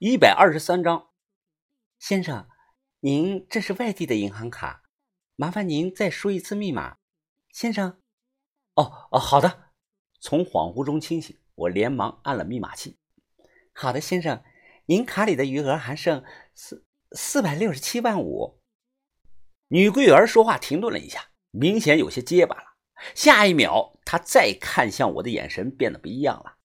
一百二十三张。先生，您这是外地的银行卡，麻烦您再输一次密码。先生，哦哦，好的。从恍惚中清醒，我连忙按了密码器。好的，先生，您卡里的余额还剩四四百六十七万五。女柜员说话停顿了一下，明显有些结巴了。下一秒，她再看向我的眼神变得不一样了。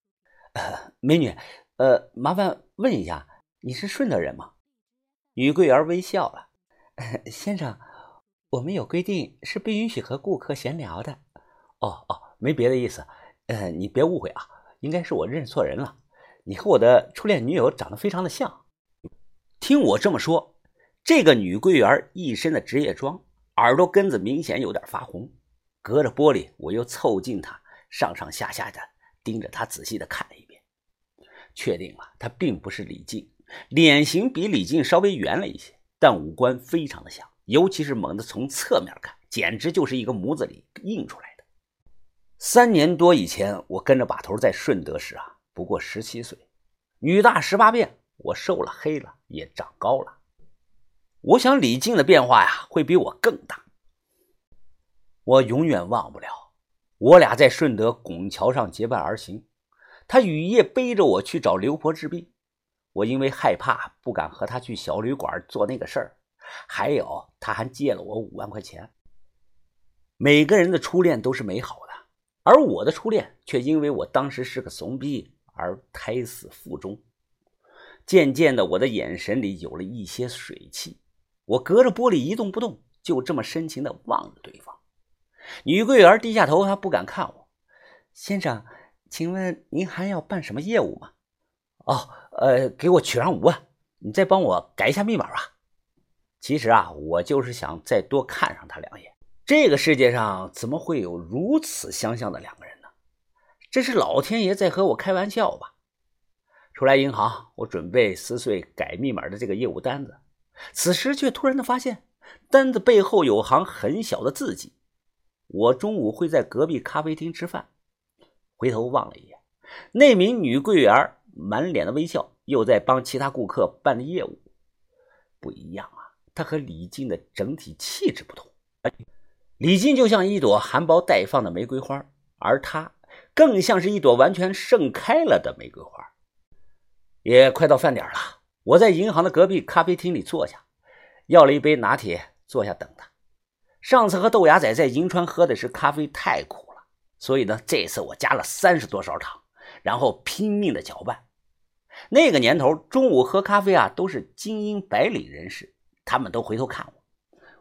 呃，美女，呃，麻烦问一下，你是顺德人吗？女柜员微笑了。先生，我们有规定，是不允许和顾客闲聊的。哦哦，没别的意思。呃，你别误会啊，应该是我认错人了。你和我的初恋女友长得非常的像。听我这么说，这个女柜员一身的职业装，耳朵根子明显有点发红。隔着玻璃，我又凑近她，上上下下的盯着她，仔细的看一眼，确定了他并不是李靖。脸型比李靖稍微圆了一些，但五官非常的像，尤其是猛地从侧面看，简直就是一个模子里印出来的。三年多以前，我跟着把头在顺德时啊，不过十七岁，女大十八变，我瘦了、黑了，也长高了。我想李靖的变化呀，会比我更大。我永远忘不了，我俩在顺德拱桥上结伴而行，他雨夜背着我去找刘婆治病。我因为害怕，不敢和他去小旅馆做那个事儿。还有，他还借了我五万块钱。每个人的初恋都是美好的，而我的初恋却因为我当时是个怂逼而胎死腹中。渐渐的，我的眼神里有了一些水汽。我隔着玻璃一动不动，就这么深情的望着对方。女柜员低下头，她不敢看我。先生，请问您还要办什么业务吗？哦。呃，给我取上五万，你再帮我改一下密码吧。其实啊，我就是想再多看上他两眼。这个世界上怎么会有如此相像的两个人呢？这是老天爷在和我开玩笑吧？出来银行，我准备撕碎改密码的这个业务单子，此时却突然的发现，单子背后有行很小的字迹。我中午会在隔壁咖啡厅吃饭，回头望了一眼，那名女柜员。满脸的微笑，又在帮其他顾客办业务，不一样啊！她和李静的整体气质不同。李静就像一朵含苞待放的玫瑰花，而她更像是一朵完全盛开了的玫瑰花。也快到饭点了，我在银行的隔壁咖啡厅里坐下，要了一杯拿铁，坐下等他。上次和豆芽仔在银川喝的是咖啡，太苦，所以呢，这次我加了三十多勺糖。然后拼命的搅拌。那个年头，中午喝咖啡啊，都是精英白领人士，他们都回头看我。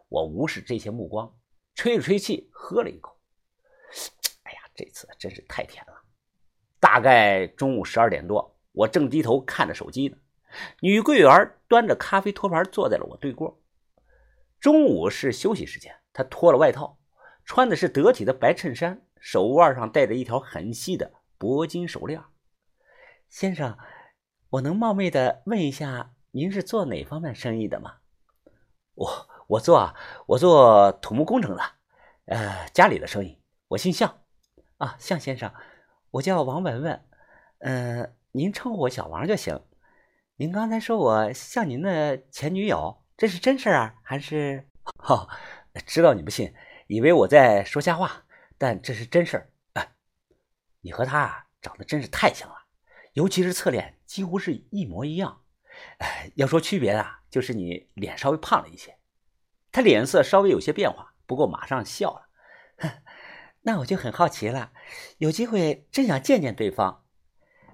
我无视这些目光，吹了吹气，喝了一口。哎呀，这次真是太甜了。大概中午十二点多，我正低头看着手机呢，女柜员端着咖啡托盘坐在了我对过。中午是休息时间，她脱了外套，穿的是得体的白衬衫，手腕上戴着一条很细的。铂金手链，先生，我能冒昧的问一下，您是做哪方面生意的吗？我我做啊我做土木工程的，呃，家里的生意。我姓向，啊，向先生，我叫王文文，嗯，您称呼我小王就行。您刚才说我像您的前女友，这是真事啊，还是？哈，知道你不信，以为我在说瞎话，但这是真事儿啊。你和他啊，长得真是太像了，尤其是侧脸，几乎是一模一样。哎，要说区别啊，就是你脸稍微胖了一些。他脸色稍微有些变化，不过马上笑了。那我就很好奇了，有机会真想见见对方。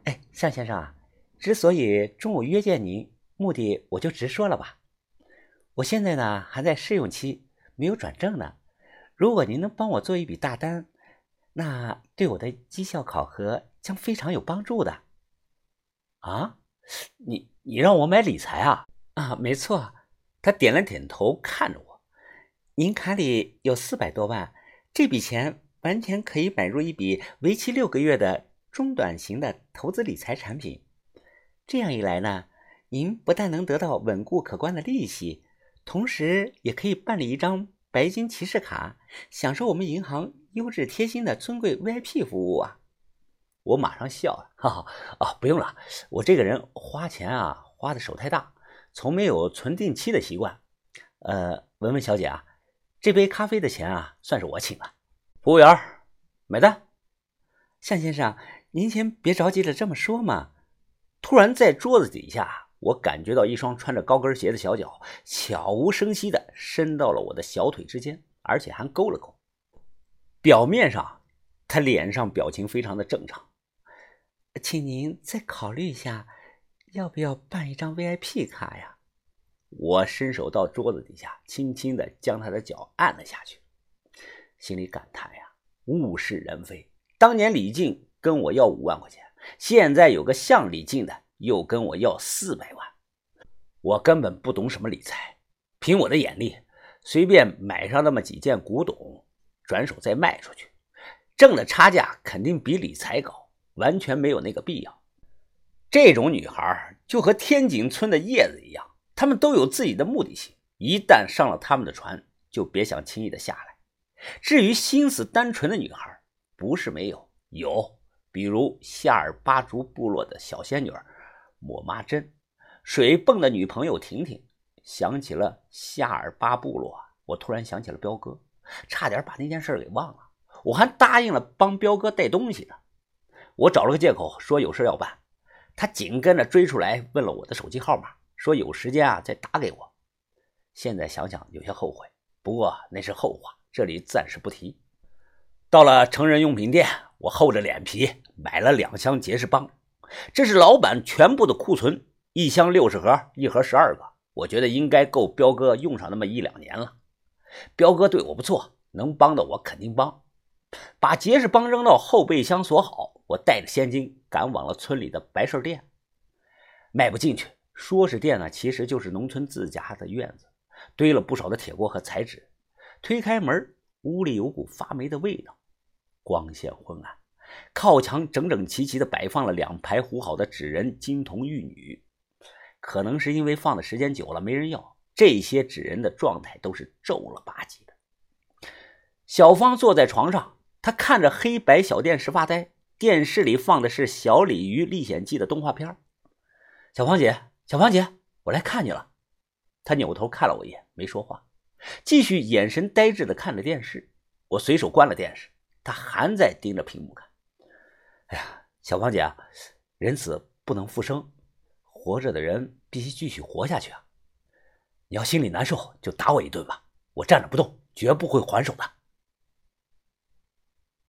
哎，向先生啊，之所以中午约见您，目的我就直说了吧。我现在呢还在试用期，没有转正呢。如果您能帮我做一笔大单。那对我的绩效考核将非常有帮助的。啊，你你让我买理财啊？啊，没错。他点了点头，看着我。您卡里有四百多万，这笔钱完全可以买入一笔为期六个月的中短型的投资理财产品。这样一来呢，您不但能得到稳固可观的利息，同时也可以办理一张白金骑士卡，享受我们银行。优质贴心的尊贵 VIP 服务啊！我马上笑了，哈哈，啊，不用了，我这个人花钱啊，花的手太大，从没有存定期的习惯。呃，文文小姐啊，这杯咖啡的钱啊，算是我请了。服务员，买单。向先生，您先别着急着这么说嘛。突然在桌子底下，我感觉到一双穿着高跟鞋的小脚悄无声息的伸到了我的小腿之间，而且还勾了勾。表面上，他脸上表情非常的正常。请您再考虑一下，要不要办一张 VIP 卡呀？我伸手到桌子底下，轻轻的将他的脚按了下去，心里感叹呀：物是人非。当年李靖跟我要五万块钱，现在有个像李靖的又跟我要四百万。我根本不懂什么理财，凭我的眼力，随便买上那么几件古董，转手再卖出去，挣的差价肯定比理财高。完全没有那个必要。这种女孩就和天井村的叶子一样，她们都有自己的目的性。一旦上了他们的船，就别想轻易的下来。至于心思单纯的女孩，不是没有，有。比如夏尔巴族部落的小仙女抹妈针，水泵的女朋友婷婷。想起了夏尔巴部落，我突然想起了彪哥，差点把那件事给忘了。我还答应了帮彪哥带东西呢。我找了个借口说有事要办，他紧跟着追出来问了我的手机号码，说有时间啊再打给我。现在想想有些后悔，不过那是后话，这里暂时不提。到了成人用品店，我厚着脸皮买了两箱杰士邦，这是老板全部的库存，一箱六十盒，一盒十二个，我觉得应该够彪哥用上那么一两年了。彪哥对我不错，能帮的我肯定帮。把杰士邦扔到后备箱锁好，我带着现金赶往了村里的白事店。迈不进去，说是店呢，其实就是农村自家的院子，堆了不少的铁锅和彩纸。推开门，屋里有股发霉的味道，光线昏暗，靠墙整整齐齐地摆放了两排糊好的纸人、金童玉女。可能是因为放的时间久了没人要，这些纸人的状态都是皱了吧唧的。小芳坐在床上。她看着黑白小电视发呆，电视里放的是《小鲤鱼历险记》的动画片。小芳姐，小芳姐，我来看你了。他扭头看了我一眼，没说话，继续眼神呆滞的看着电视。我随手关了电视，他还在盯着屏幕看。哎呀，小芳姐啊，人死不能复生，活着的人必须继续活下去啊！你要心里难受，就打我一顿吧，我站着不动，绝不会还手的。